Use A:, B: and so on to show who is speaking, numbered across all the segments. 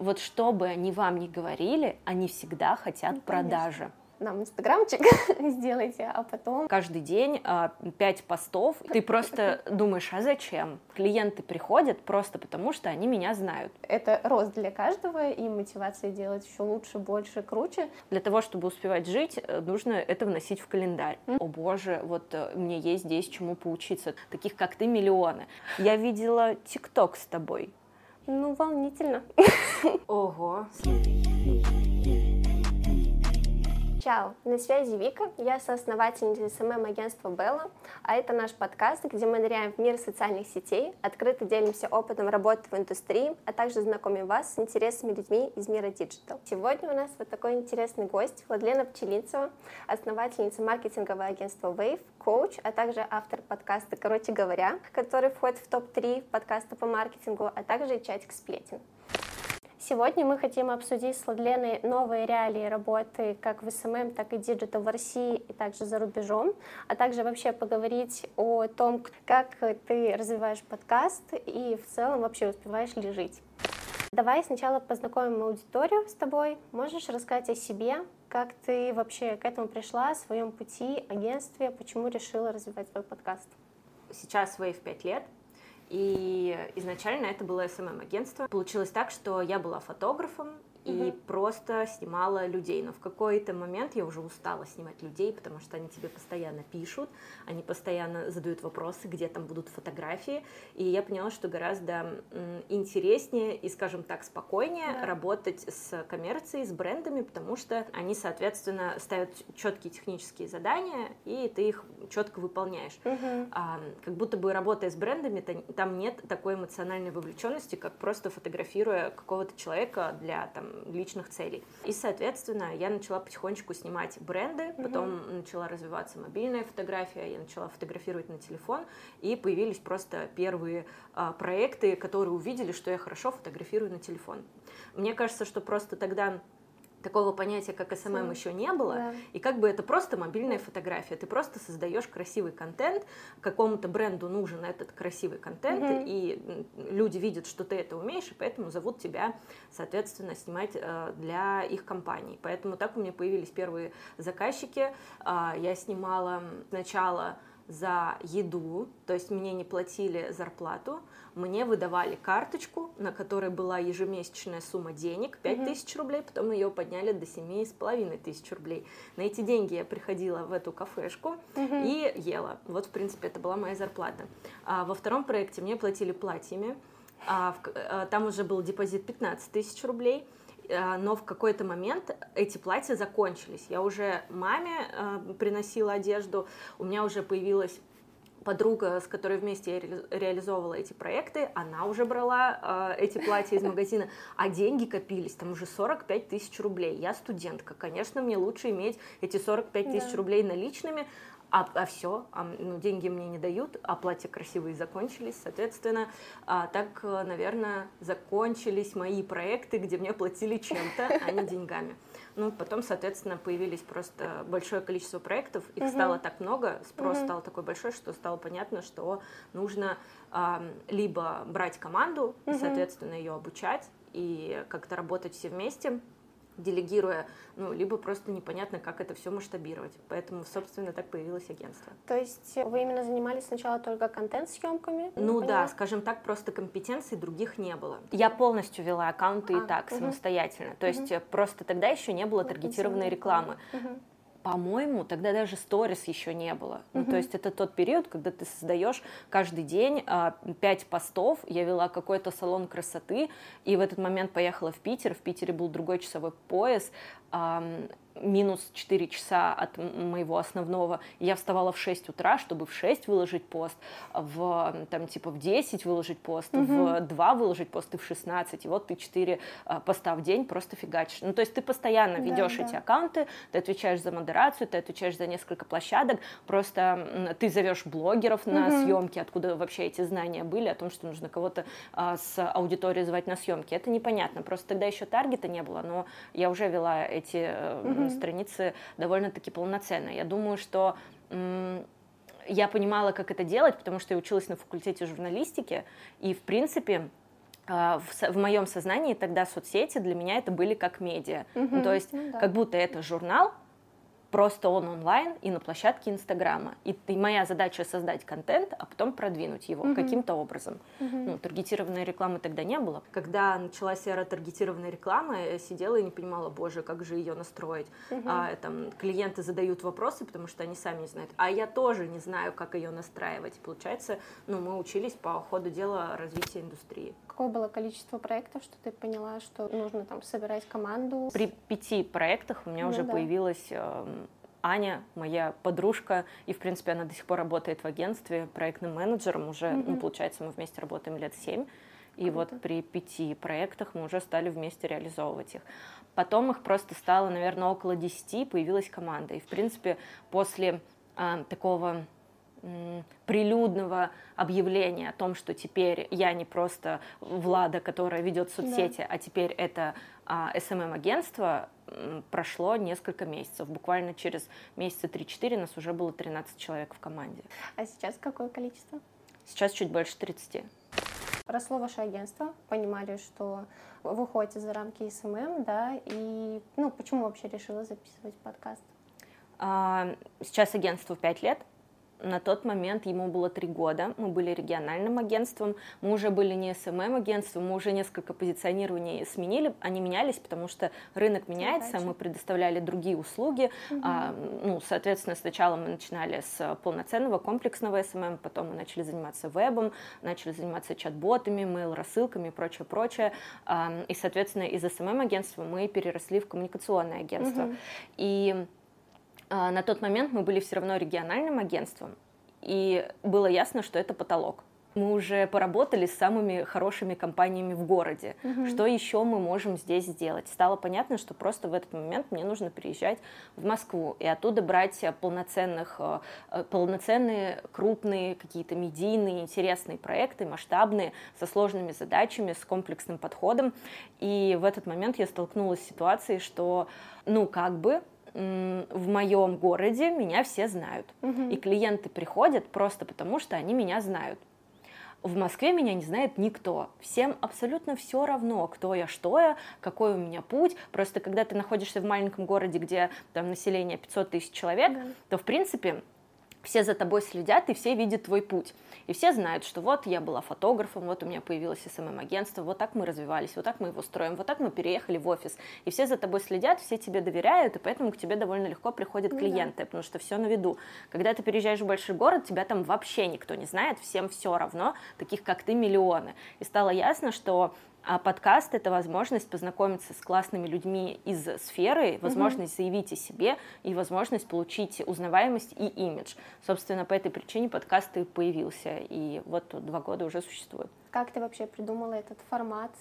A: вот что бы они вам ни говорили, они всегда хотят ну, продажи
B: нам инстаграмчик сделайте, а потом...
A: Каждый день а, пять постов. Ты просто думаешь, а зачем? Клиенты приходят просто потому, что они меня знают.
B: Это рост для каждого и мотивация делать еще лучше, больше, круче.
A: Для того, чтобы успевать жить, э, нужно это вносить в календарь. Mm. О боже, вот э, мне есть здесь чему поучиться. Таких, как ты, миллионы. Я видела ТикТок с тобой.
B: Ну, волнительно.
A: Ого.
B: Чао, на связи Вика, я соосновательница SMM-агентства Белла, а это наш подкаст, где мы ныряем в мир социальных сетей, открыто делимся опытом работы в индустрии, а также знакомим вас с интересными людьми из мира digital. Сегодня у нас вот такой интересный гость, Владлена Пчелинцева, основательница маркетингового агентства Wave, коуч, а также автор подкаста «Короче говоря», который входит в топ-3 подкаста по маркетингу, а также чатик сплетен. Сегодня мы хотим обсудить с Владленой новые реалии работы как в SMM, так и digital в России и также за рубежом, а также вообще поговорить о том, как ты развиваешь подкаст и в целом вообще успеваешь ли жить. Давай сначала познакомим аудиторию с тобой. Можешь рассказать о себе, как ты вообще к этому пришла, о своем пути, агентстве, почему решила развивать свой подкаст?
A: Сейчас Wave 5 лет, и изначально это было SMM-агентство. Получилось так, что я была фотографом, и угу. просто снимала людей. Но в какой-то момент я уже устала снимать людей, потому что они тебе постоянно пишут, они постоянно задают вопросы, где там будут фотографии. И я поняла, что гораздо интереснее и, скажем так, спокойнее да. работать с коммерцией, с брендами, потому что они, соответственно, ставят четкие технические задания, и ты их четко выполняешь. Угу. А, как будто бы работая с брендами, там нет такой эмоциональной вовлеченности, как просто фотографируя какого-то человека для там личных целей. И, соответственно, я начала потихонечку снимать бренды, потом угу. начала развиваться мобильная фотография, я начала фотографировать на телефон, и появились просто первые а, проекты, которые увидели, что я хорошо фотографирую на телефон. Мне кажется, что просто тогда такого понятия, как эм эм еще не было, да. и как бы это просто мобильная фотография. Ты просто создаешь красивый контент, какому-то бренду нужен этот красивый контент, угу. и люди видят, что ты это умеешь, и поэтому зовут тебя, соответственно, снимать э, для их компаний. Поэтому так у меня появились первые заказчики. Э, я снимала сначала за еду, то есть мне не платили зарплату, мне выдавали карточку, на которой была ежемесячная сумма денег, 5 тысяч рублей, потом ее подняли до семи с половиной тысяч рублей. На эти деньги я приходила в эту кафешку и ела. Вот, в принципе, это была моя зарплата. А во втором проекте мне платили платьями, а в, а, там уже был депозит 15 тысяч рублей, но в какой-то момент эти платья закончились. Я уже маме э, приносила одежду, у меня уже появилась подруга, с которой вместе я реализовывала эти проекты, она уже брала э, эти платья из магазина, а деньги копились, там уже 45 тысяч рублей. Я студентка, конечно, мне лучше иметь эти 45 тысяч да. рублей наличными, а, а все, а, ну, деньги мне не дают, а платья красивые закончились, соответственно, а, так, наверное, закончились мои проекты, где мне платили чем-то, а не деньгами. Ну, потом, соответственно, появились просто большое количество проектов, их угу. стало так много, спрос угу. стал такой большой, что стало понятно, что нужно а, либо брать команду, угу. и, соответственно, ее обучать, и как-то работать все вместе, делегируя, ну, либо просто непонятно, как это все масштабировать. Поэтому, собственно, так появилось агентство.
B: То есть вы именно занимались сначала только контент-съемками?
A: Ну да, скажем так, просто компетенций других не было. Я полностью вела аккаунты а, и так, угу. самостоятельно. То есть угу. просто тогда еще не было таргетированной рекламы. Угу по-моему, тогда даже сторис еще не было. Mm-hmm. Ну, то есть это тот период, когда ты создаешь каждый день а, пять постов. Я вела какой-то салон красоты, и в этот момент поехала в Питер. В Питере был другой часовой пояс минус 4 часа от моего основного. Я вставала в 6 утра, чтобы в 6 выложить пост, в, там, типа, в 10 выложить пост, угу. в 2 выложить пост и в 16. И вот ты 4 а, поста в день просто фигачишь. Ну, то есть ты постоянно ведешь да, эти да. аккаунты, ты отвечаешь за модерацию, ты отвечаешь за несколько площадок, просто ты зовешь блогеров на угу. съемки, откуда вообще эти знания были о том, что нужно кого-то а, с аудиторией звать на съемки. Это непонятно. Просто тогда еще таргета не было, но я уже вела эти угу страницы довольно-таки полноценно. Я думаю, что я понимала, как это делать, потому что я училась на факультете журналистики, и, в принципе, в, в моем сознании тогда соцсети для меня это были как медиа. Угу, ну, то есть ну, да. как будто это журнал, просто он онлайн и на площадке Инстаграма. И, и моя задача создать контент, а потом продвинуть его mm-hmm. каким-то образом. Mm-hmm. Ну, таргетированной рекламы тогда не было. Когда началась эра таргетированной рекламы, я сидела и не понимала, боже, как же ее настроить. Mm-hmm. А, там, клиенты задают вопросы, потому что они сами не знают. А я тоже не знаю, как ее настраивать. Получается, ну, мы учились по ходу дела развития индустрии.
B: Какое было количество проектов, что ты поняла, что нужно там собирать команду?
A: При пяти проектах у меня ну, уже да. появилась эм, Аня, моя подружка, и, в принципе, она до сих пор работает в агентстве проектным менеджером. Уже, mm-hmm. ну, получается, мы вместе работаем лет семь. И Круто. вот при пяти проектах мы уже стали вместе реализовывать их. Потом их просто стало, наверное, около десяти, появилась команда. И, в принципе, после а, такого прилюдного объявления о том, что теперь я не просто Влада, которая ведет соцсети, да. а теперь это а, SMM-агентство, прошло несколько месяцев. Буквально через месяца 3-4 нас уже было 13 человек в команде.
B: А сейчас какое количество?
A: Сейчас чуть больше 30.
B: Росло ваше агентство, понимали, что вы выходите за рамки SMM, да, и ну, почему вообще решила записывать подкаст?
A: А, сейчас агентству 5 лет, на тот момент ему было три года, мы были региональным агентством, мы уже были не SMM-агентством, мы уже несколько позиционирований сменили, они менялись, потому что рынок меняется, мы предоставляли другие услуги, угу. а, ну, соответственно, сначала мы начинали с полноценного комплексного SMM, потом мы начали заниматься вебом, начали заниматься чат-ботами, mail-рассылками и прочее, прочее, а, и, соответственно, из SMM-агентства мы переросли в коммуникационное агентство. Угу. И а, на тот момент мы были все равно региональным агентством, и было ясно, что это потолок. Мы уже поработали с самыми хорошими компаниями в городе. Угу. Что еще мы можем здесь сделать? Стало понятно, что просто в этот момент мне нужно переезжать в Москву и оттуда брать полноценных, э, э, полноценные, крупные, какие-то медийные, интересные проекты, масштабные, со сложными задачами, с комплексным подходом. И в этот момент я столкнулась с ситуацией, что, ну, как бы в моем городе меня все знают. Угу. И клиенты приходят просто потому, что они меня знают. В Москве меня не знает никто. Всем абсолютно все равно, кто я, что я, какой у меня путь. Просто когда ты находишься в маленьком городе, где там население 500 тысяч человек, да. то в принципе все за тобой следят, и все видят твой путь. И все знают, что вот я была фотографом, вот у меня появилось СММ-агентство, вот так мы развивались, вот так мы его строим, вот так мы переехали в офис. И все за тобой следят, все тебе доверяют, и поэтому к тебе довольно легко приходят клиенты, да. потому что все на виду. Когда ты переезжаешь в большой город, тебя там вообще никто не знает, всем все равно, таких как ты миллионы. И стало ясно, что а подкаст — это возможность познакомиться с классными людьми из сферы, возможность угу. заявить о себе и возможность получить узнаваемость и имидж. Собственно, по этой причине подкаст и появился, и вот два года уже существует.
B: Как ты вообще придумала этот формат,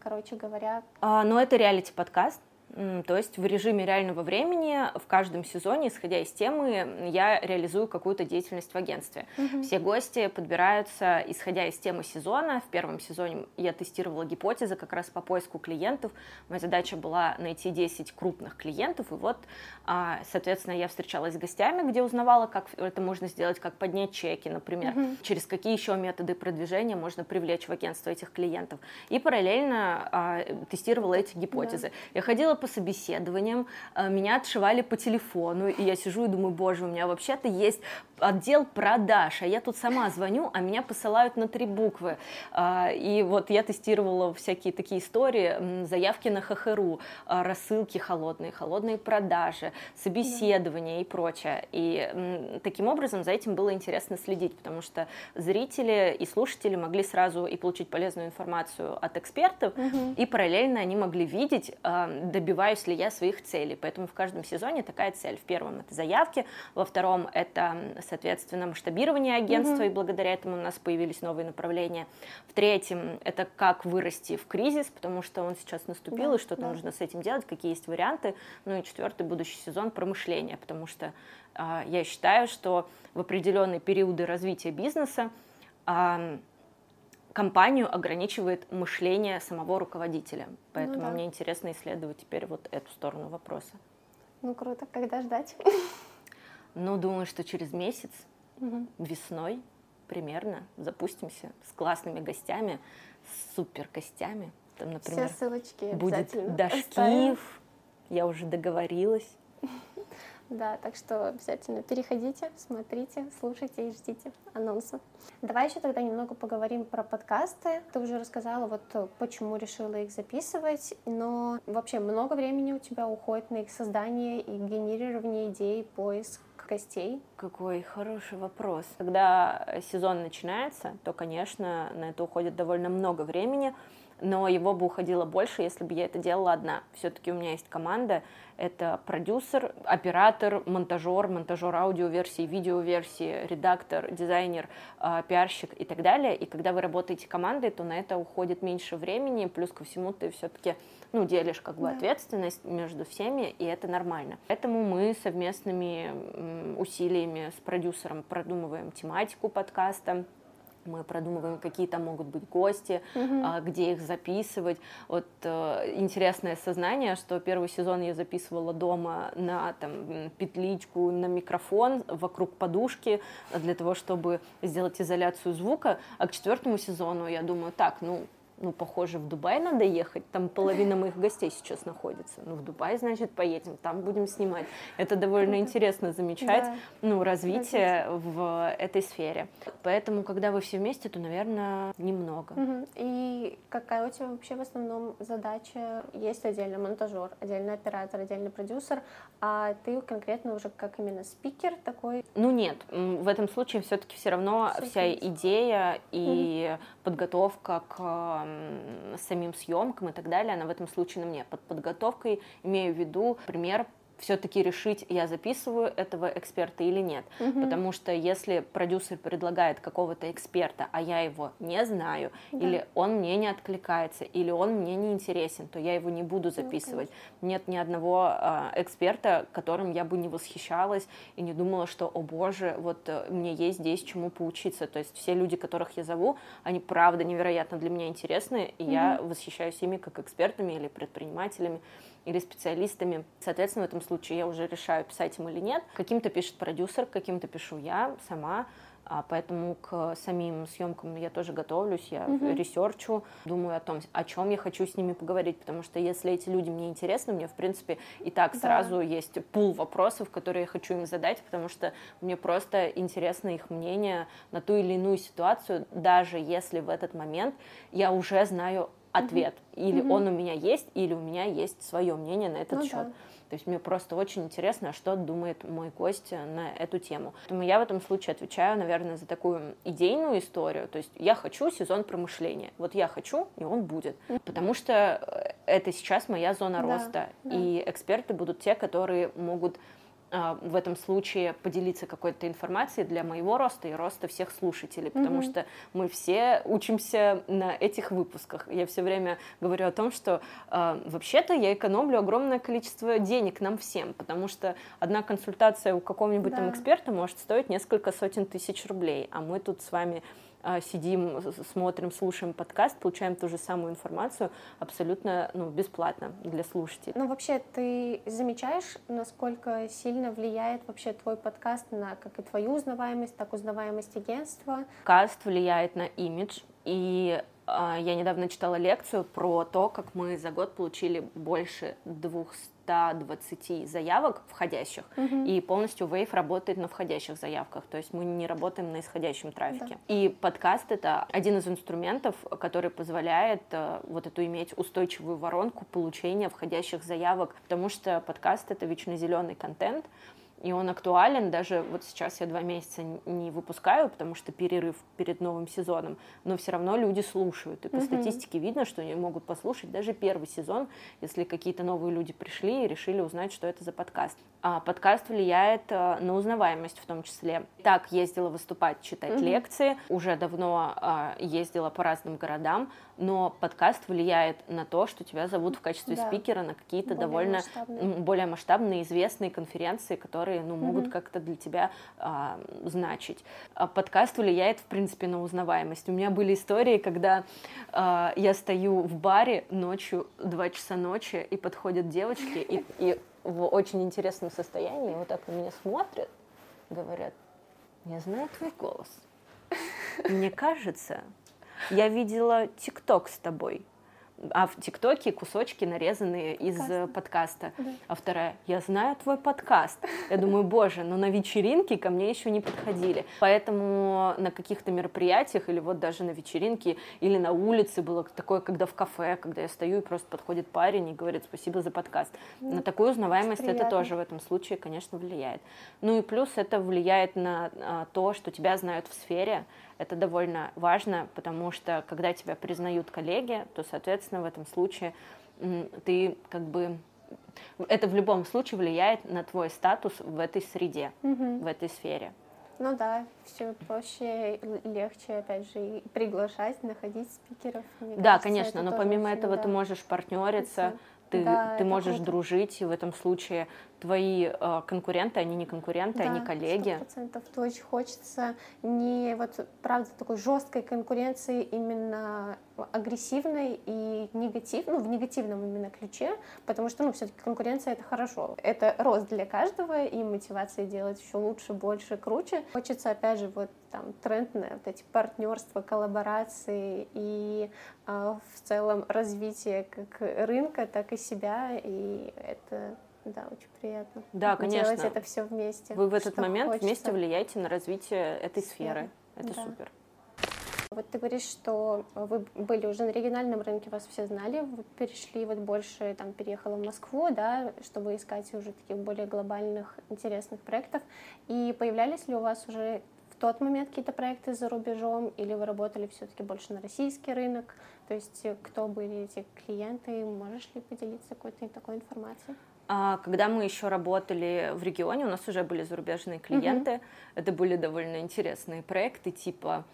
B: короче говоря?
A: А, ну, это реалити-подкаст, то есть в режиме реального времени в каждом сезоне, исходя из темы, я реализую какую-то деятельность в агентстве. Угу. Все гости подбираются, исходя из темы сезона. В первом сезоне я тестировала гипотезы как раз по поиску клиентов. Моя задача была найти 10 крупных клиентов. И вот, а, соответственно, я встречалась с гостями, где узнавала, как это можно сделать, как поднять чеки, например, угу. через какие еще методы продвижения можно привлечь в агентство этих клиентов. И параллельно а, тестировала эти гипотезы. Да. Я ходила по собеседованиям, э, меня отшивали по телефону, и я сижу и думаю, боже, у меня вообще-то есть отдел продаж, а я тут сама звоню, а меня посылают на три буквы. А, и вот я тестировала всякие такие истории, заявки на ХХРУ, а, рассылки холодные, холодные продажи, собеседования и прочее. И таким образом за этим было интересно следить, потому что зрители и слушатели могли сразу и получить полезную информацию от экспертов, угу. и параллельно они могли видеть, а, добиваюсь ли я своих целей. Поэтому в каждом сезоне такая цель. В первом это заявки, во втором это соответственно, масштабирование агентства, mm-hmm. и благодаря этому у нас появились новые направления. В третьем, это как вырасти в кризис, потому что он сейчас наступил, да, и что-то да. нужно с этим делать, какие есть варианты. Ну и четвертый, будущий сезон промышления, потому что э, я считаю, что в определенные периоды развития бизнеса э, компанию ограничивает мышление самого руководителя. Поэтому ну, да. мне интересно исследовать теперь вот эту сторону вопроса.
B: Ну круто, когда ждать?
A: Ну, думаю, что через месяц, угу. весной. примерно запустимся с классными гостями, с супер гостями. Там, например,
B: Все ссылочки
A: будет
B: Дашкиев.
A: Дашкиев. Я уже договорилась.
B: Да, так что обязательно переходите, смотрите, слушайте и ждите анонсов. Давай еще тогда немного поговорим про подкасты. Ты уже рассказала, вот э, почему решила их записывать, но вообще много времени у тебя уходит на их создание и генерирование идей, поиск гостей?
A: Какой хороший вопрос. Когда сезон начинается, то, конечно, на это уходит довольно много времени, но его бы уходило больше, если бы я это делала одна. Все-таки у меня есть команда, это продюсер, оператор, монтажер, монтажер аудиоверсии, видеоверсии, редактор, дизайнер, э, пиарщик и так далее. И когда вы работаете командой, то на это уходит меньше времени, плюс ко всему ты все-таки ну, делишь как бы да. ответственность между всеми, и это нормально. Поэтому мы совместными усилиями с продюсером продумываем тематику подкаста, мы продумываем, какие там могут быть гости, а, где их записывать. Вот э, интересное сознание, что первый сезон я записывала дома на там петличку, на микрофон, вокруг подушки, для того, чтобы сделать изоляцию звука, а к четвертому сезону я думаю, так, ну ну, похоже, в Дубай надо ехать, там половина моих гостей сейчас находится. Ну, в Дубай, значит, поедем, там будем снимать. Это довольно интересно замечать, да. ну, развитие в этой сфере. Поэтому, когда вы все вместе, то, наверное, немного.
B: Угу. И какая у тебя вообще в основном задача? Есть отдельно монтажер, отдельно оператор, отдельно продюсер, а ты конкретно уже как именно спикер такой?
A: Ну, нет, в этом случае все-таки все равно все вся идея и угу. подготовка к самим съемкам и так далее, она в этом случае на мне. Под подготовкой имею в виду пример все-таки решить, я записываю этого эксперта или нет. Угу. Потому что если продюсер предлагает какого-то эксперта, а я его не знаю, да. или он мне не откликается, или он мне не интересен, то я его не буду ну, записывать. Ну, Нет ни одного э, эксперта, которым я бы не восхищалась и не думала, что, о боже, вот э, мне есть здесь чему поучиться. То есть все люди, которых я зову, они правда невероятно для меня интересны, и угу. я восхищаюсь ими как экспертами или предпринимателями или специалистами. Соответственно, в этом случае я уже решаю, писать им или нет. Каким-то пишет продюсер, каким-то пишу я сама. А поэтому к самим съемкам я тоже готовлюсь, я uh-huh. ресерчу, думаю о том, о чем я хочу с ними поговорить, потому что если эти люди мне интересны, мне в принципе и так да. сразу есть пул вопросов, которые я хочу им задать, потому что мне просто интересно их мнение на ту или иную ситуацию, даже если в этот момент я уже знаю ответ. Или он у меня есть, или у меня есть свое мнение на этот ну, счет. Да. То есть мне просто очень интересно, что думает мой гость на эту тему. Поэтому я в этом случае отвечаю, наверное, за такую идейную историю. То есть я хочу сезон промышления. Вот я хочу, и он будет. Потому что это сейчас моя зона да, роста. Да. И эксперты будут те, которые могут в этом случае поделиться какой-то информацией для моего роста и роста всех слушателей, потому mm-hmm. что мы все учимся на этих выпусках. Я все время говорю о том, что э, вообще-то я экономлю огромное количество денег нам всем, потому что одна консультация у какого-нибудь да. там эксперта может стоить несколько сотен тысяч рублей, а мы тут с вами а, сидим, смотрим, слушаем подкаст, получаем ту же самую информацию абсолютно ну, бесплатно для слушателей.
B: Ну, вообще, ты замечаешь, насколько сильно влияет вообще твой подкаст на как и твою узнаваемость, так узнаваемость агентства?
A: Подкаст влияет на имидж, и а, я недавно читала лекцию про то, как мы за год получили больше 200 120 заявок входящих, угу. и полностью Wave работает на входящих заявках, то есть мы не работаем на исходящем трафике. Да. И подкаст это один из инструментов, который позволяет э, вот эту иметь устойчивую воронку получения входящих заявок, потому что подкаст это вечно зеленый контент, и он актуален. Даже вот сейчас я два месяца не выпускаю, потому что перерыв перед новым сезоном, но все равно люди слушают. И по mm-hmm. статистике видно, что они могут послушать даже первый сезон, если какие-то новые люди пришли и решили узнать, что это за подкаст. А подкаст влияет э, на узнаваемость в том числе. Так, ездила выступать, читать mm-hmm. лекции, уже давно а, ездила по разным городам, но подкаст влияет на то, что тебя зовут в качестве да. спикера на какие-то довольно масштабные. более масштабные, известные конференции, которые ну, могут угу. как-то для тебя а, значить. А подкаст влияет, в принципе, на узнаваемость. У меня были истории, когда а, я стою в баре ночью, два часа ночи, и подходят девочки, и, и в очень интересном состоянии вот так на меня смотрят, говорят, я знаю твой голос. мне кажется, я видела ТикТок с тобой а в ТикТоке кусочки нарезанные из подкаста. подкаста. Да. А вторая, я знаю твой подкаст. Я думаю, боже, но на вечеринке ко мне еще не подходили. Поэтому на каких-то мероприятиях или вот даже на вечеринке или на улице было такое, когда в кафе, когда я стою и просто подходит парень и говорит спасибо за подкаст. Ну, на такую узнаваемость это тоже в этом случае, конечно, влияет. Ну и плюс это влияет на а, то, что тебя знают в сфере, это довольно важно, потому что когда тебя признают коллеги, то, соответственно, в этом случае ты как бы это в любом случае влияет на твой статус в этой среде, угу. в этой сфере.
B: Ну да, все проще, легче, опять же, и приглашать, находить спикеров.
A: Мне да, кажется, конечно, но помимо этого да. ты можешь партнериться, ты, да, ты можешь круто. дружить, и в этом случае твои э, конкуренты, они не конкуренты, да, они коллеги.
B: процентов. То очень хочется не вот, правда, такой жесткой конкуренции именно агрессивной и негативной, ну, в негативном именно ключе, потому что, ну, все-таки конкуренция — это хорошо. Это рост для каждого, и мотивация делать еще лучше, больше, круче. Хочется, опять же, вот там трендные вот эти партнерства, коллаборации и э, в целом развитие как рынка, так и себя, и это да, очень приятно.
A: Да, конечно.
B: Делать это все вместе.
A: Вы в этот момент хочется. вместе влияете на развитие этой сферы. Это да. супер.
B: Вот ты говоришь, что вы были уже на региональном рынке, вас все знали, вы перешли вот больше, там, переехала в Москву, да, чтобы искать уже таких более глобальных, интересных проектов. И появлялись ли у вас уже в тот момент какие-то проекты за рубежом, или вы работали все-таки больше на российский рынок? То есть кто были эти клиенты? Можешь ли поделиться какой-то такой информацией?
A: А, когда мы еще работали в регионе, у нас уже были зарубежные клиенты. Mm-hmm. Это были довольно интересные проекты, типа,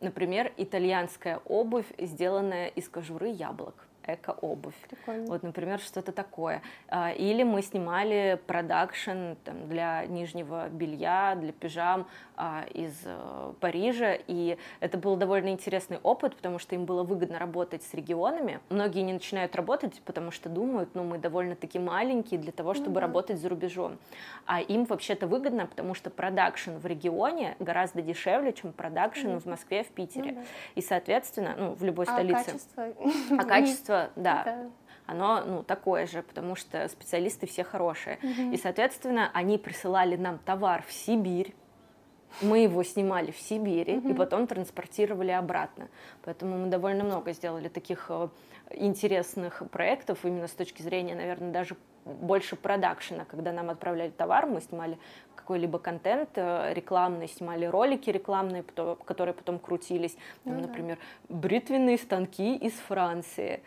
A: например, итальянская обувь, сделанная из кожуры яблок эко-обувь. Прикольно. Вот, например, что-то такое. А, или мы снимали продакшн там, для нижнего белья, для пижам из э, Парижа, и это был довольно интересный опыт, потому что им было выгодно работать с регионами. Многие не начинают работать, потому что думают, ну, мы довольно-таки маленькие для того, чтобы mm-hmm. работать за рубежом. А им вообще-то выгодно, потому что продакшн в регионе гораздо дешевле, чем продакшн mm-hmm. в Москве, в Питере. Mm-hmm. И, соответственно, ну, в любой
B: а
A: столице.
B: Качество?
A: А качество да, да. оно ну, такое же, потому что специалисты все хорошие. Угу. И, соответственно, они присылали нам товар в Сибирь, мы его снимали в Сибири угу. и потом транспортировали обратно. Поэтому мы довольно много сделали таких э, интересных проектов именно с точки зрения, наверное, даже больше продакшена, когда нам отправляли товар, мы снимали какой-либо контент э, рекламный, снимали ролики рекламные, которые потом крутились, ну, там, например, бритвенные станки из Франции,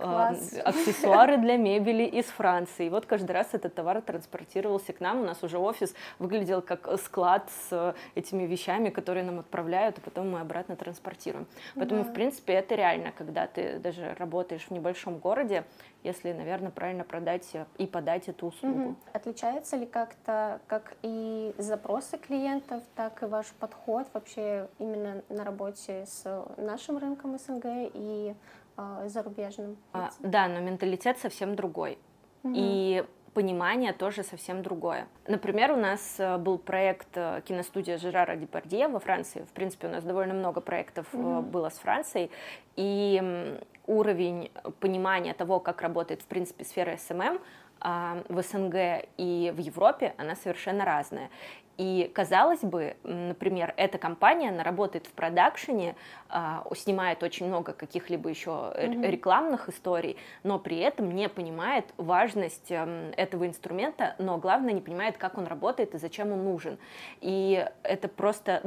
B: Класс.
A: аксессуары для мебели из Франции. И вот каждый раз этот товар транспортировался к нам, у нас уже офис выглядел как склад с этими вещами, которые нам отправляют, а потом мы обратно транспортируем. Поэтому, да. в принципе, это реально, когда ты даже работаешь в небольшом городе, если, наверное, правильно продать и подать эту услугу. Угу.
B: Отличается ли как-то, как и запросы клиентов, так и ваш подход вообще именно на работе с нашим рынком СНГ и э, зарубежным?
A: А, да, но менталитет совсем другой. Угу. И понимание тоже совсем другое. Например, у нас э, был проект э, киностудия Жерара Депардье во Франции. В принципе, у нас довольно много проектов mm-hmm. было с Францией. И уровень понимания того, как работает, в принципе, сфера SMM, в СНГ и в Европе она совершенно разная. И казалось бы, например, эта компания, она работает в продакшене, а, снимает очень много каких-либо еще mm-hmm. рекламных историй, но при этом не понимает важность эм, этого инструмента, но главное не понимает, как он работает и зачем он нужен. И это просто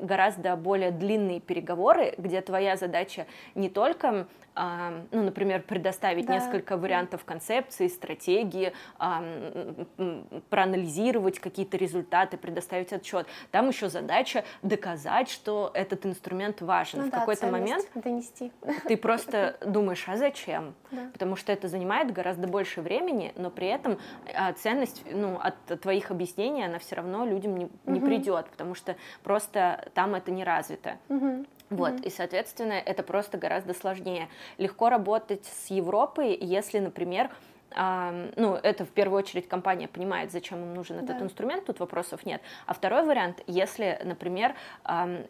A: гораздо более длинные переговоры, где твоя задача не только ну, например, предоставить да. несколько вариантов концепции, стратегии, проанализировать какие-то результаты, предоставить отчет. Там еще задача доказать, что этот инструмент важен ну, в да, какой-то момент
B: донести.
A: ты просто думаешь, а зачем? Да. Потому что это занимает гораздо больше времени, но при этом а, ценность ну, от твоих объяснений, она все равно людям не, не угу. придет, потому что просто там это не развито. Угу. Вот, mm-hmm. и, соответственно, это просто гораздо сложнее. Легко работать с Европой, если, например, ну, это в первую очередь компания понимает, зачем им нужен этот да. инструмент, тут вопросов нет. А второй вариант, если, например,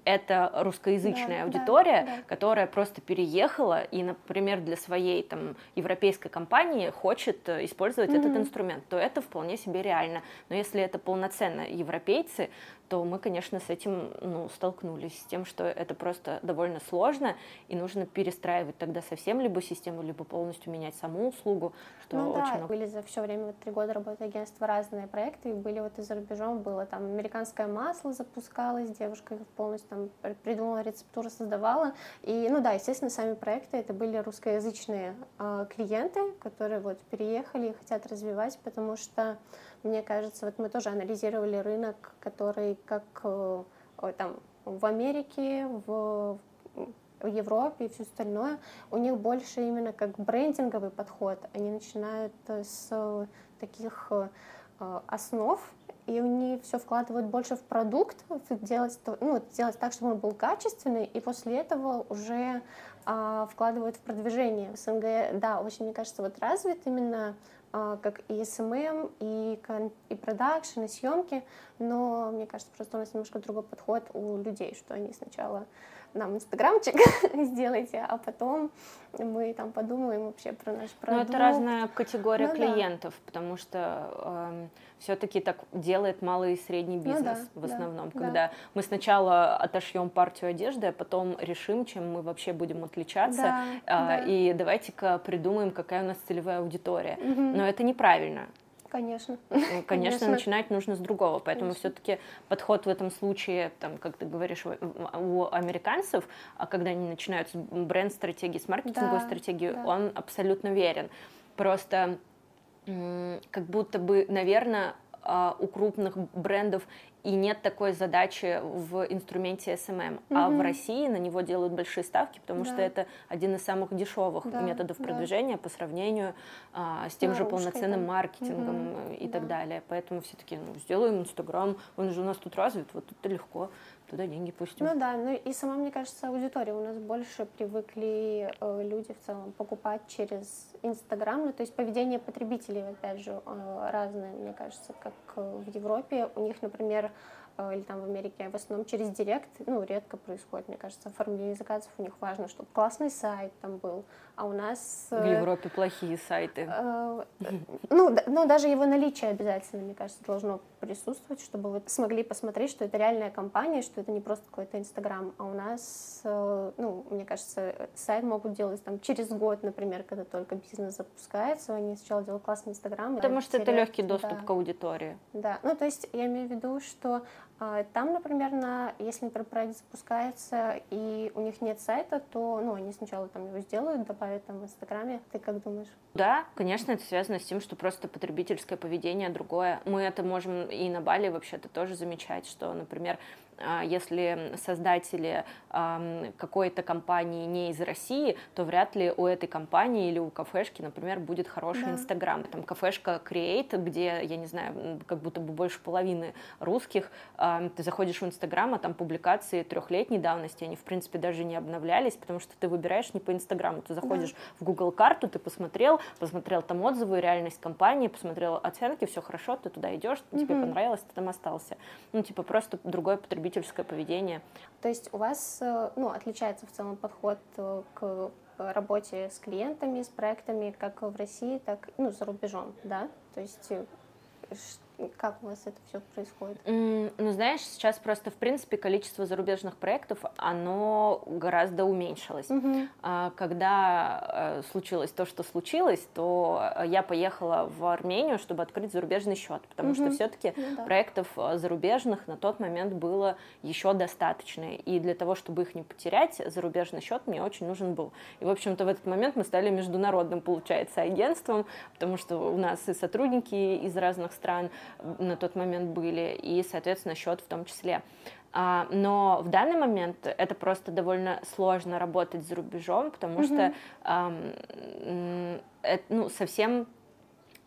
A: это русскоязычная да, аудитория, да, да. которая просто переехала и, например, для своей там европейской компании хочет э, использовать mm-hmm. этот инструмент, то это вполне себе реально. Но если это полноценно европейцы, то мы, конечно, с этим ну, столкнулись, с тем, что это просто довольно сложно, и нужно перестраивать тогда совсем либо систему, либо полностью менять саму услугу, что
B: ну,
A: очень
B: да, много... были за все время, вот три года работы агентства разные проекты, и были вот и за рубежом, было. Там американское масло запускалось, девушка полностью там придумала рецептуру, создавала, и, ну да, естественно, сами проекты, это были русскоязычные э, клиенты, которые вот переехали и хотят развивать, потому что мне кажется, вот мы тоже анализировали рынок, который как э, там в Америке, в, в Европе и все остальное, у них больше именно как брендинговый подход. Они начинают с таких э, основ, и они все вкладывают больше в продукт, делать, ну, делать так, чтобы он был качественный, и после этого уже а, вкладывают в продвижение. В СНГ, да, очень, мне кажется, вот развит именно как и SMM, и, и продакшн, и съемки, но мне кажется, просто у нас немножко другой подход у людей, что они сначала нам инстаграмчик сделайте, а потом мы там подумаем вообще про наш продукт.
A: Ну, это разная категория ну, клиентов, да. потому что э, эм, все-таки так делает малый и средний бизнес ну, да, в основном, да, когда да. мы сначала отошьем партию одежды, а потом решим, чем мы вообще будем отличаться, да, э, да. и давайте-ка придумаем, какая у нас целевая аудитория. Угу. Но это неправильно.
B: Конечно.
A: Ну, конечно, Конечно, начинать нужно с другого. Поэтому все-таки подход в этом случае, там, как ты говоришь, у американцев, а когда они начинают с бренд-стратегии, с маркетинговой да, стратегией, да. он абсолютно верен. Просто как будто бы, наверное, а, у крупных брендов и нет такой задачи в инструменте SMM. Угу. А в России на него делают большие ставки, потому да. что это один из самых дешевых да, методов продвижения да. по сравнению а, с тем да, же полноценным маркетингом угу. и да. так далее. Поэтому все таки ну, сделаем Инстаграм, он же у нас тут развит, вот это легко туда деньги пустим.
B: Ну да, ну и сама, мне кажется, аудитория. У нас больше привыкли э, люди в целом покупать через Инстаграм. Ну, то есть поведение потребителей, опять же, э, разное, мне кажется, как э, в Европе. У них, например, Э, или там в Америке, в основном через директ, ну, редко происходит, мне кажется, оформление заказов у них важно, чтобы классный сайт там был, а у нас...
A: В э, Европе плохие сайты.
B: Э, ну, ну, даже его наличие обязательно, мне кажется, должно присутствовать, чтобы вы смогли посмотреть, что это реальная компания, что это не просто какой-то Инстаграм, а у нас, ну, мне кажется, сайт могут делать там через год, например, когда только бизнес запускается, они сначала делают классный Инстаграм.
A: Потому что это легкий доступ да. к аудитории.
B: Да, ну, то есть я имею в виду, что там, например, на, если, например, проект запускается и у них нет сайта, то ну, они сначала там его сделают, добавят там в Инстаграме. Ты как думаешь?
A: Да, конечно, это связано с тем, что просто потребительское поведение другое. Мы это можем и на Бали вообще-то тоже замечать, что, например, а, если создатели какой-то компании не из России, то вряд ли у этой компании или у кафешки, например, будет хороший Инстаграм. Да. Там кафешка Create, где, я не знаю, как будто бы больше половины русских, ты заходишь в Инстаграм, а там публикации трехлетней давности, они, в принципе, даже не обновлялись, потому что ты выбираешь не по Инстаграму, ты заходишь да. в Google карту, ты посмотрел, посмотрел там отзывы, реальность компании, посмотрел оценки, все хорошо, ты туда идешь, угу. тебе понравилось, ты там остался. Ну, типа, просто другое потребительство потребительское поведение.
B: То есть у вас э, ну, отличается в целом подход э, к работе с клиентами, с проектами как в России, так ну, за рубежом, да? То есть э, как у вас это все происходит?
A: Mm, ну, знаешь, сейчас просто, в принципе, количество зарубежных проектов, оно гораздо уменьшилось. Mm-hmm. А, когда э, случилось то, что случилось, то я поехала в Армению, чтобы открыть зарубежный счет, потому mm-hmm. что все-таки mm-hmm. проектов э, зарубежных на тот момент было еще достаточно. И для того, чтобы их не потерять, зарубежный счет мне очень нужен был. И, в общем-то, в этот момент мы стали международным, получается, агентством, потому что у нас и сотрудники из разных стран, на тот момент были, и, соответственно, счет в том числе. А, но в данный момент это просто довольно сложно работать за рубежом, потому mm-hmm. что ну, совсем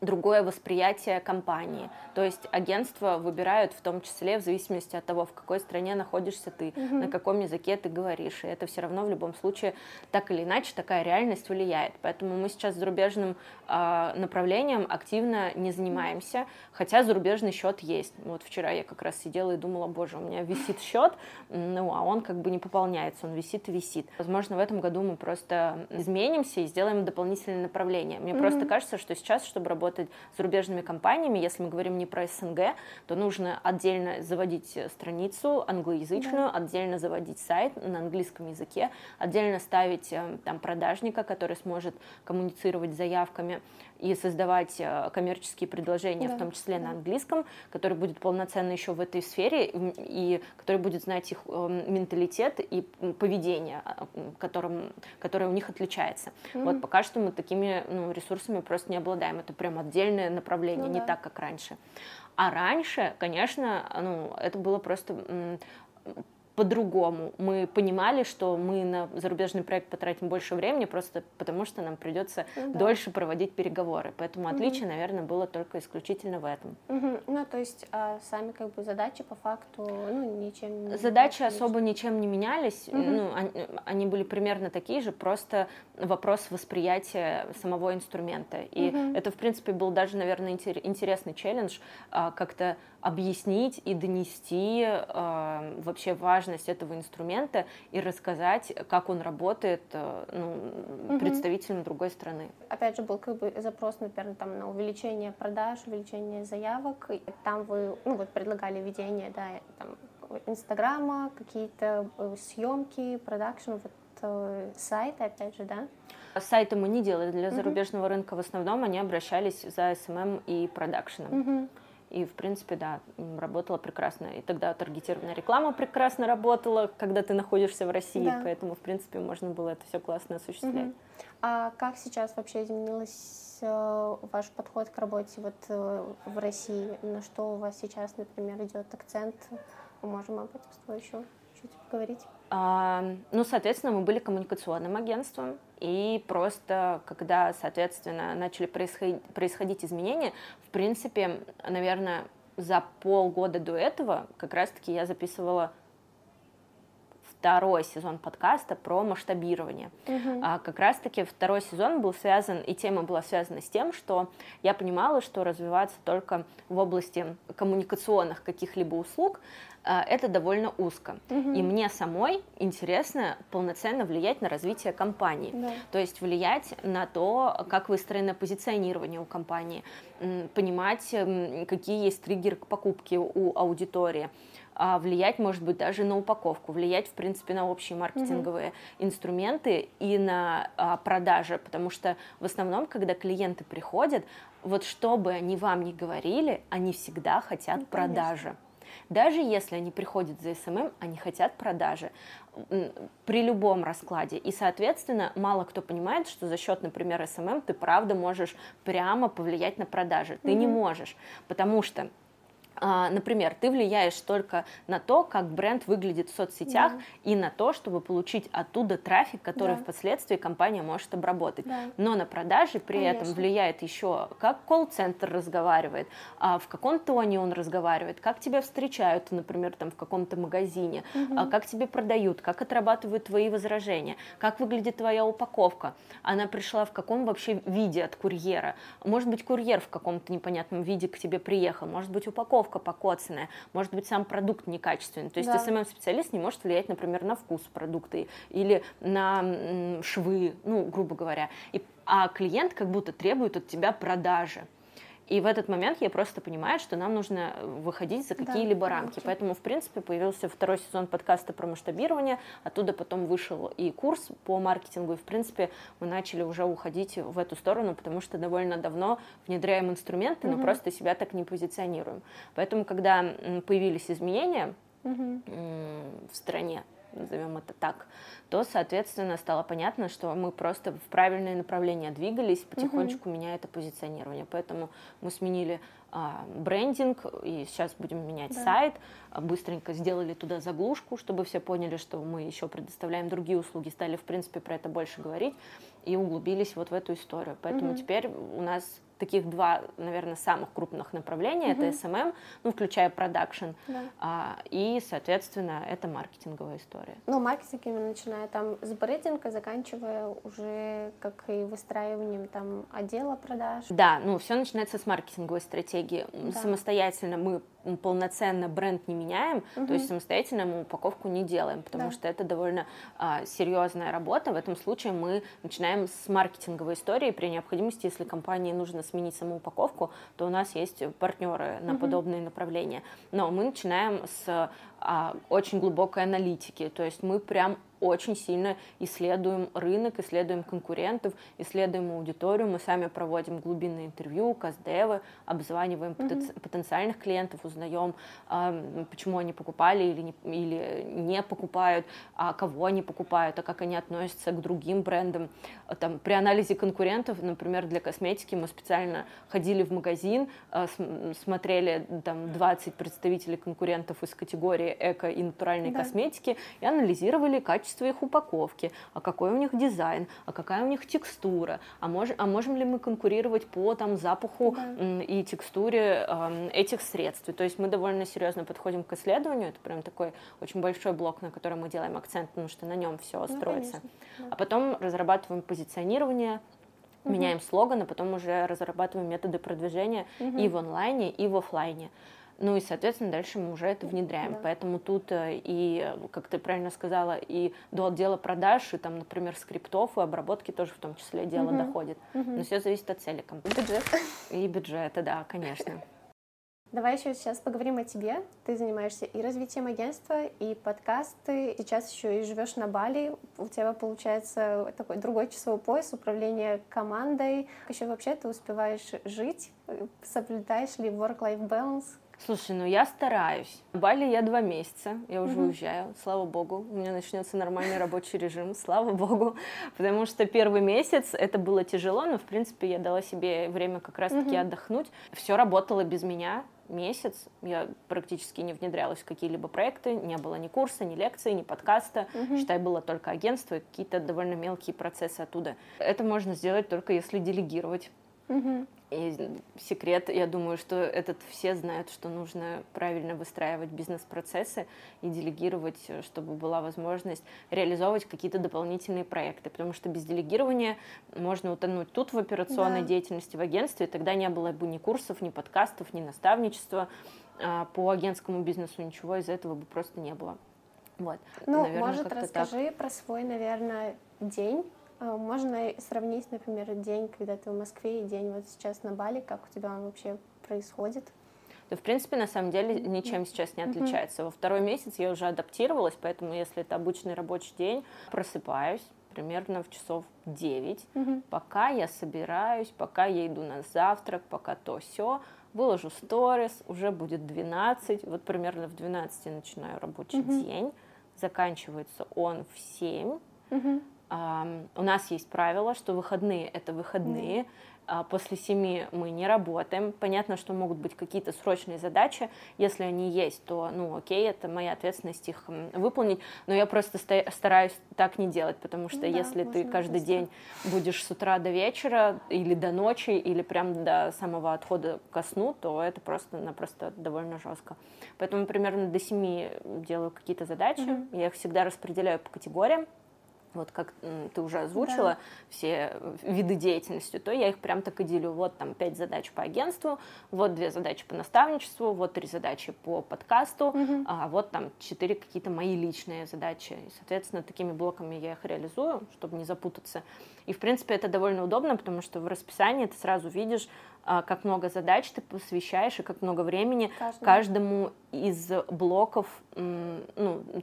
A: другое восприятие компании. То есть агентство выбирают в том числе в зависимости от того, в какой стране находишься ты, угу. на каком языке ты говоришь. И это все равно в любом случае так или иначе такая реальность влияет. Поэтому мы сейчас зарубежным э, направлением активно не занимаемся, хотя зарубежный счет есть. Вот вчера я как раз сидела и думала, боже, у меня висит счет, ну а он как бы не пополняется, он висит и висит. Возможно, в этом году мы просто изменимся и сделаем дополнительное направление. Мне угу. просто кажется, что сейчас, чтобы работать работать с зарубежными компаниями, если мы говорим не про СНГ, то нужно отдельно заводить страницу англоязычную, да. отдельно заводить сайт на английском языке, отдельно ставить э, там продажника, который сможет коммуницировать с заявками и создавать э, коммерческие предложения, да. в том числе да. на английском, который будет полноценно еще в этой сфере и который будет знать их эм, менталитет и поведение, э, которым, которое у них отличается. Mm-hmm. Вот пока что мы такими ну, ресурсами просто не обладаем. Это прям отдельное направление, ну, не да. так, как раньше. А раньше, конечно, ну, это было просто по-другому. Мы понимали, что мы на зарубежный проект потратим больше времени, просто потому что нам придется ну, да. дольше проводить переговоры. Поэтому угу. отличие, наверное, было только исключительно в этом.
B: Угу. Ну, то есть а сами как бы задачи по факту ну, ничем
A: не Задачи особо ничем не менялись. Угу. Ну, они, они были примерно такие же, просто вопрос восприятия самого инструмента. И угу. это, в принципе, был даже, наверное, интересный челлендж а, как-то объяснить и донести э, вообще важность этого инструмента и рассказать, как он работает э, ну, угу. представителям другой страны.
B: Опять же, был как бы запрос, например, там, на увеличение продаж, увеличение заявок. И там вы ну, вот предлагали ведение да, там, Инстаграма, какие-то э, съемки, продакшн, вот э, сайты, опять же, да?
A: Сайты мы не делали для зарубежного mm рынка, в основном они обращались за SMM и продакшеном. mm и, в принципе, да, работала прекрасно. И тогда таргетированная реклама прекрасно работала, когда ты находишься в России, да. поэтому, в принципе, можно было это все классно осуществлять. Угу.
B: А как сейчас вообще изменилось э, ваш подход к работе вот э, в России? На что у вас сейчас, например, идет акцент? Мы можем об этом тобой еще чуть поговорить.
A: А, ну, соответственно, мы были коммуникационным агентством, и просто, когда, соответственно, начали происходить, происходить изменения, в принципе, наверное, за полгода до этого как раз-таки я записывала второй сезон подкаста про масштабирование. Угу. А, как раз-таки второй сезон был связан, и тема была связана с тем, что я понимала, что развиваться только в области коммуникационных каких-либо услуг это довольно узко. Угу. И мне самой интересно полноценно влиять на развитие компании. Да. То есть влиять на то, как выстроено позиционирование у компании, понимать, какие есть триггеры к покупке у аудитории а, влиять, может быть, даже на упаковку, влиять, в принципе, на общие маркетинговые mm-hmm. инструменты и на а, продажи, потому что в основном, когда клиенты приходят, вот что бы они вам ни говорили, они всегда хотят ну, продажи. Даже если они приходят за SMM, они хотят продажи при любом раскладе. И, соответственно, мало кто понимает, что за счет, например, SMM ты правда можешь прямо повлиять на продажи. Ты mm-hmm. не можешь, потому что например, ты влияешь только на то, как бренд выглядит в соцсетях да. и на то, чтобы получить оттуда трафик, который да. впоследствии компания может обработать. Да. Но на продаже при Конечно. этом влияет еще, как колл-центр разговаривает, а в каком тоне он разговаривает, как тебя встречают, например, там в каком-то магазине, угу. как тебе продают, как отрабатывают твои возражения, как выглядит твоя упаковка, она пришла в каком вообще виде от курьера, может быть курьер в каком-то непонятном виде к тебе приехал, может быть упаковка упаковка покоцанная, может быть, сам продукт некачественный. То есть да. SMM-специалист не может влиять, например, на вкус продукта или на швы, ну, грубо говоря. И, а клиент как будто требует от тебя продажи. И в этот момент я просто понимаю, что нам нужно выходить за какие-либо да, рамки. Поэтому, в принципе, появился второй сезон подкаста про масштабирование. Оттуда потом вышел и курс по маркетингу. И, в принципе, мы начали уже уходить в эту сторону, потому что довольно давно внедряем инструменты, но угу. просто себя так не позиционируем. Поэтому, когда появились изменения угу. в стране, назовем это так, то, соответственно, стало понятно, что мы просто в правильное направление двигались, потихонечку угу. меняя это позиционирование. Поэтому мы сменили а, брендинг, и сейчас будем менять да. сайт, а, быстренько сделали туда заглушку, чтобы все поняли, что мы еще предоставляем другие услуги, стали, в принципе, про это больше говорить, и углубились вот в эту историю. Поэтому угу. теперь у нас таких два, наверное, самых крупных направления. Mm-hmm. Это SMM, ну, включая продакшн, да. а, и, соответственно, это маркетинговая история.
B: Ну, маркетинг именно начиная там с брендинга, заканчивая уже как и выстраиванием там отдела продаж.
A: Да, ну, все начинается с маркетинговой стратегии. Да. Самостоятельно мы полноценно бренд не меняем, угу. то есть самостоятельно мы упаковку не делаем, потому да. что это довольно а, серьезная работа. В этом случае мы начинаем с маркетинговой истории. При необходимости, если компании нужно сменить саму упаковку, то у нас есть партнеры на угу. подобные направления. Но мы начинаем с а, очень глубокой аналитики, то есть мы прям очень сильно исследуем рынок, исследуем конкурентов, исследуем аудиторию, мы сами проводим глубинные интервью, каздевы, обзваниваем mm-hmm. потенциальных клиентов, узнаем, почему они покупали или не, или не покупают, а кого они покупают, а как они относятся к другим брендам. Там, при анализе конкурентов, например, для косметики мы специально ходили в магазин, а, смотрели там 20 представителей конкурентов из категории эко и натуральной да. косметики и анализировали качество качество их упаковки, а какой у них дизайн, а какая у них текстура, а, мож, а можем ли мы конкурировать по там, запаху да. и текстуре э, этих средств. То есть мы довольно серьезно подходим к исследованию, это прям такой очень большой блок, на котором мы делаем акцент, потому что на нем все ну, строится. да. А потом разрабатываем позиционирование, меняем слоган, а потом уже разрабатываем методы продвижения угу. и в онлайне, и в офлайне. Ну и, соответственно, дальше мы уже это внедряем. Да. Поэтому тут э, и, как ты правильно сказала, и до отдела продаж, и там, например, скриптов и обработки тоже в том числе дело угу. доходит. Угу. Но все зависит от цели компании.
B: Бюджет.
A: И бюджета, да, конечно.
B: Давай еще сейчас поговорим о тебе. Ты занимаешься и развитием агентства, и подкасты. Сейчас еще и живешь на Бали. У тебя получается такой другой часовой пояс, управление командой. Еще вообще ты успеваешь жить? Соблюдаешь ли work-life balance?
A: Слушай, ну я стараюсь. В Бали я два месяца, я уже угу. уезжаю, слава богу. У меня начнется нормальный рабочий режим, слава богу. Потому что первый месяц это было тяжело, но в принципе я дала себе время как раз-таки угу. отдохнуть. Все работало без меня, месяц я практически не внедрялась в какие-либо проекты, не было ни курса, ни лекции, ни подкаста, угу. считай, было только агентство и какие-то довольно мелкие процессы оттуда. Это можно сделать только если делегировать. Угу. И секрет, я думаю, что этот все знают, что нужно правильно выстраивать бизнес-процессы и делегировать, чтобы была возможность реализовывать какие-то дополнительные проекты. Потому что без делегирования можно утонуть тут в операционной да. деятельности в агентстве, и тогда не было бы ни курсов, ни подкастов, ни наставничества а по агентскому бизнесу, ничего из этого бы просто не было. Вот.
B: Ну, наверное, может, расскажи так. про свой, наверное, день можно сравнить, например, день, когда ты в Москве, и день вот сейчас на Бали, как у тебя он вообще происходит?
A: Да, в принципе, на самом деле ничем сейчас не отличается. Во второй месяц я уже адаптировалась, поэтому если это обычный рабочий день, просыпаюсь примерно в часов 9, угу. пока я собираюсь, пока я иду на завтрак, пока то все выложу сторис, уже будет 12, вот примерно в 12 начинаю рабочий день, заканчивается он в 7, угу. У нас есть правило, что выходные это выходные. Mm. После семи мы не работаем. Понятно, что могут быть какие-то срочные задачи. Если они есть, то, ну, окей, это моя ответственность их выполнить. Но я просто стараюсь так не делать, потому что да, если ты каждый просто. день будешь с утра до вечера или до ночи, или прям до самого отхода ко сну, то это просто-напросто довольно жестко. Поэтому примерно до семи делаю какие-то задачи. Mm-hmm. Я их всегда распределяю по категориям вот как ты уже озвучила да. все виды деятельности, то я их прям так и делю. Вот там пять задач по агентству, вот две задачи по наставничеству, вот три задачи по подкасту, угу. а вот там четыре какие-то мои личные задачи. И, соответственно, такими блоками я их реализую, чтобы не запутаться. И, в принципе, это довольно удобно, потому что в расписании ты сразу видишь, как много задач ты посвящаешь и как много времени Каждому, каждому из блоков ну,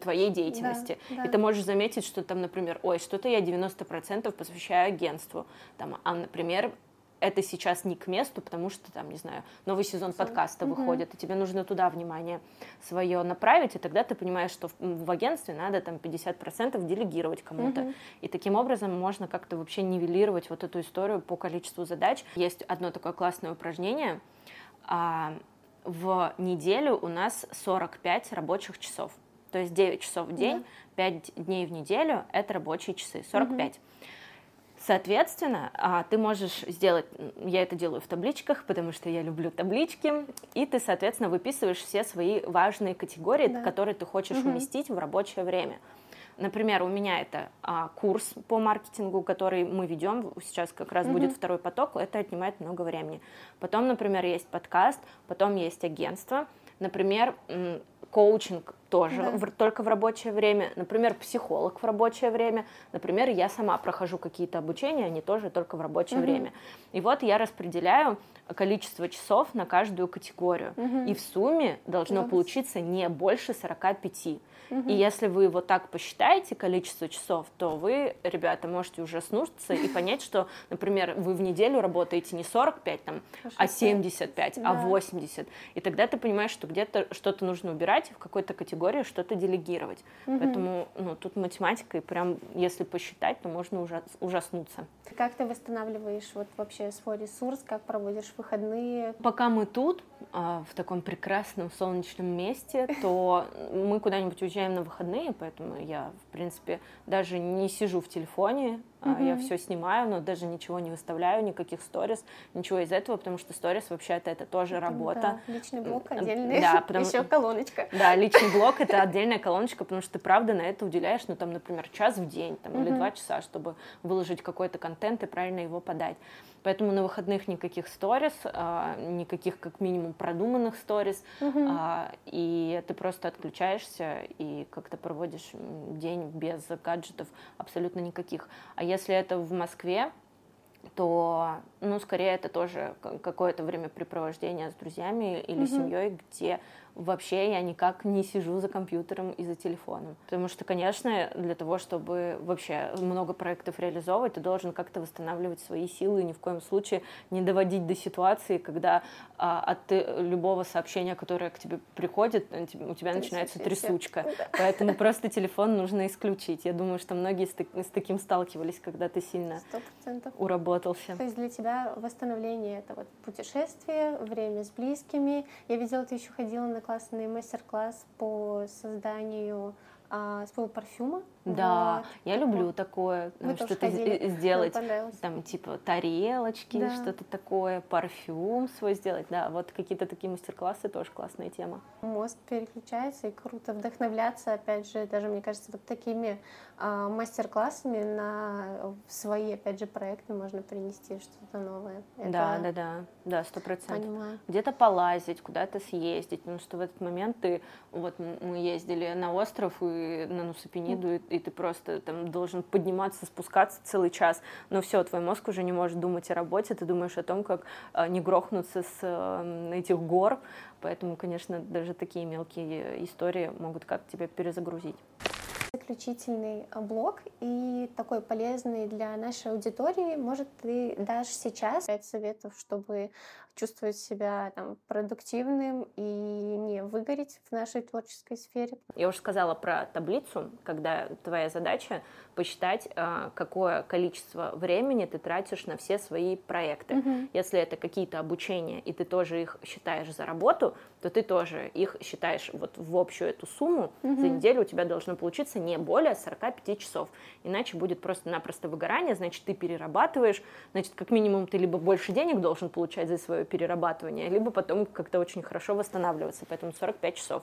A: твоей деятельности. Да, да. И ты можешь заметить, что там, например, ой, что-то я 90% посвящаю агентству, там, а, например, это сейчас не к месту, потому что там, не знаю, новый сезон подкаста угу. выходит, и тебе нужно туда внимание свое направить, и тогда ты понимаешь, что в, в агентстве надо там 50% делегировать кому-то. Угу. И таким образом можно как-то вообще нивелировать вот эту историю по количеству задач. Есть одно такое классное упражнение. А, в неделю у нас 45 рабочих часов. То есть 9 часов в день, да. 5 дней в неделю — это рабочие часы, 45. Угу. Соответственно, а, ты можешь сделать, я это делаю в табличках, потому что я люблю таблички, и ты, соответственно, выписываешь все свои важные категории, да. которые ты хочешь угу. уместить в рабочее время. Например, у меня это а, курс по маркетингу, который мы ведем, сейчас как раз mm будет второй поток, это отнимает много времени. Потом, например, есть подкаст, потом есть агентство, например, коучинг тоже да. в, только в рабочее время, например, психолог в рабочее время, например, я сама прохожу какие-то обучения, они тоже только в рабочее угу. время. И вот я распределяю количество часов на каждую категорию, угу. и в сумме должно да. получиться не больше 45. Угу. И если вы вот так посчитаете количество часов, то вы, ребята, можете ужаснуться и понять, что, например, вы в неделю работаете не 45, там, а 75, а да. а 80. И тогда ты понимаешь, что где-то что-то нужно убирать, в какой-то категории что-то делегировать. Угу. Поэтому ну, тут математика, и прям если посчитать, то можно ужас, ужаснуться.
B: Как ты восстанавливаешь вот вообще свой ресурс, как проводишь выходные?
A: Пока мы тут, в таком прекрасном солнечном месте, то мы куда-нибудь уезжаем на выходные, поэтому я, в принципе, даже не сижу в телефоне, mm я все снимаю, но даже ничего не выставляю, никаких сторис, ничего из этого, потому что сторис вообще-то это тоже работа.
B: Да, личный блог отдельный, да, потому... еще колоночка.
A: Да, личный блог это отдельная колоночка, потому что ты правда на это уделяешь, ну там, например, час в день там, mm или два часа, чтобы выложить какой-то контент и правильно его подать. Поэтому на выходных никаких сторис, а, никаких как минимум продуманных сторис, угу. и ты просто отключаешься и как-то проводишь день без гаджетов абсолютно никаких. А если это в Москве, то, ну, скорее это тоже какое-то времяпрепровождение с друзьями или угу. семьей, где вообще я никак не сижу за компьютером и за телефоном. Потому что, конечно, для того, чтобы вообще много проектов реализовывать, ты должен как-то восстанавливать свои силы и ни в коем случае не доводить до ситуации, когда а, от любого сообщения, которое к тебе приходит, у тебя начинается трясучка. Поэтому просто телефон нужно исключить. Я думаю, что многие с, с таким сталкивались, когда ты сильно 100%. уработался.
B: То есть для тебя восстановление — это вот путешествие, время с близкими. Я видела, ты еще ходила на классный мастер-класс по созданию а, своего парфюма.
A: Да, вот. я люблю такое, что-то сделать, там типа тарелочки, да. что-то такое, парфюм свой сделать, да, вот какие-то такие мастер-классы тоже классная тема.
B: Мозг переключается и круто вдохновляться, опять же, даже мне кажется, вот такими а, мастер-классами на свои, опять же, проекты можно принести что-то новое.
A: Это... Да, да, да, да, сто процентов. Где-то полазить, куда-то съездить, потому что в этот момент ты, вот мы ездили на остров и на Нусапениду, mm. и, и ты просто там должен подниматься, спускаться целый час, но все, твой мозг уже не может думать о работе, ты думаешь о том, как а, не грохнуться с а, этих гор, поэтому, конечно, даже такие мелкие истории могут как тебя перезагрузить
B: заключительный э, блок и такой полезный для нашей аудитории. Может, ты дашь сейчас пять советов, чтобы чувствовать себя там, продуктивным и не выгореть в нашей творческой сфере.
A: Я уже сказала про таблицу, когда твоя задача посчитать, а, какое количество времени ты тратишь на все свои проекты. Угу. Если это какие-то обучения, и ты тоже их считаешь за работу, то ты тоже их считаешь вот в общую эту сумму. Угу. За неделю у тебя должно получиться не более 45 часов. Иначе будет просто-напросто выгорание, значит, ты перерабатываешь, значит, как минимум ты либо больше денег должен получать за свое перерабатывание, либо потом как-то очень хорошо восстанавливаться. Поэтому 45 часов.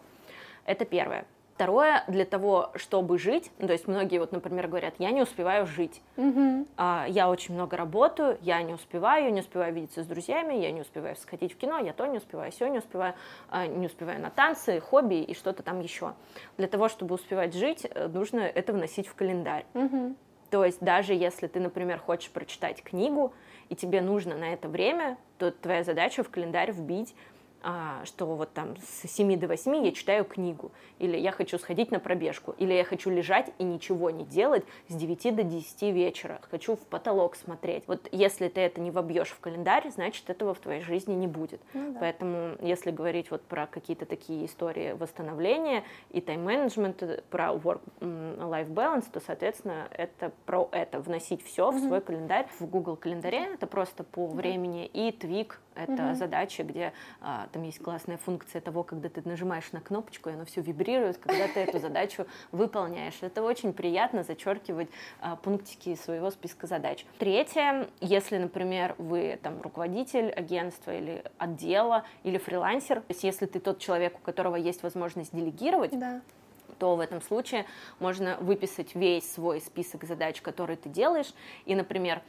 A: Это первое. Второе, для того, чтобы жить, ну, то есть многие вот, например, говорят, я не успеваю жить, mm-hmm. а, я очень много работаю, я не успеваю, не успеваю видеться с друзьями, я не успеваю сходить в кино, я то не успеваю, все не успеваю, а, не успеваю на танцы, хобби и что-то там еще. Для того, чтобы успевать жить, э, нужно это вносить в календарь. Mm-hmm. То есть даже если ты, например, хочешь прочитать книгу, и тебе нужно на это время, то твоя задача в календарь вбить что вот там с 7 до 8 я читаю книгу, или я хочу сходить на пробежку, или я хочу лежать и ничего не делать с 9 до 10 вечера, хочу в потолок смотреть. Вот если ты это не вобьешь в календарь, значит этого в твоей жизни не будет. Ну, да. Поэтому если говорить вот про какие-то такие истории восстановления и тайм-менеджмент, про work-life balance, то, соответственно, это про это, вносить все mm-hmm. в свой календарь. В Google календаре это просто по времени и твик это угу. задачи, где а, там есть классная функция того, когда ты нажимаешь на кнопочку, и оно все вибрирует, когда ты эту задачу выполняешь. Это очень приятно зачеркивать а, пунктики своего списка задач. Третье, если, например, вы там руководитель агентства или отдела, или фрилансер, то есть если ты тот человек, у которого есть возможность делегировать,
B: да
A: то в этом случае можно выписать весь свой список задач, которые ты делаешь, и, например,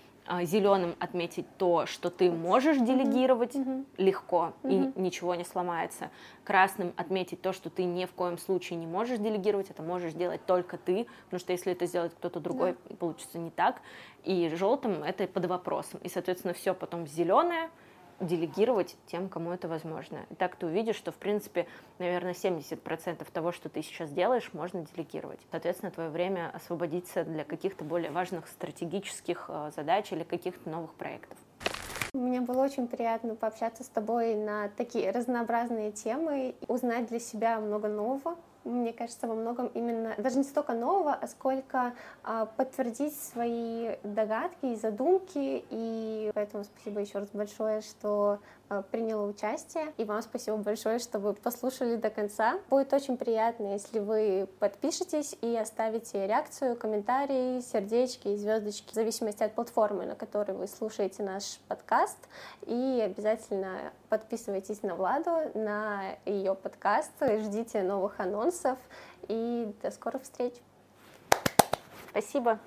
A: зеленым отметить то, что ты можешь делегировать mm-hmm. легко mm-hmm. и ничего не сломается. Красным отметить то, что ты ни в коем случае не можешь делегировать, это можешь делать только ты, потому что если это сделает кто-то другой, yeah. получится не так. И желтым это под вопросом. И, соответственно, все потом зеленое делегировать тем, кому это возможно. И так ты увидишь, что, в принципе, наверное, 70% того, что ты сейчас делаешь, можно делегировать. Соответственно, твое время освободится для каких-то более важных стратегических э, задач или каких-то новых проектов.
B: Мне было очень приятно пообщаться с тобой на такие разнообразные темы, узнать для себя много нового мне кажется, во многом именно, даже не столько нового, а сколько а, подтвердить свои догадки и задумки. И поэтому спасибо еще раз большое, что а, приняла участие. И вам спасибо большое, что вы послушали до конца. Будет очень приятно, если вы подпишетесь и оставите реакцию, комментарии, сердечки звездочки, в зависимости от платформы, на которой вы слушаете наш подкаст. И обязательно подписывайтесь на Владу, на ее подкаст, ждите новых анонсов и до скорых встреч.
A: Спасибо.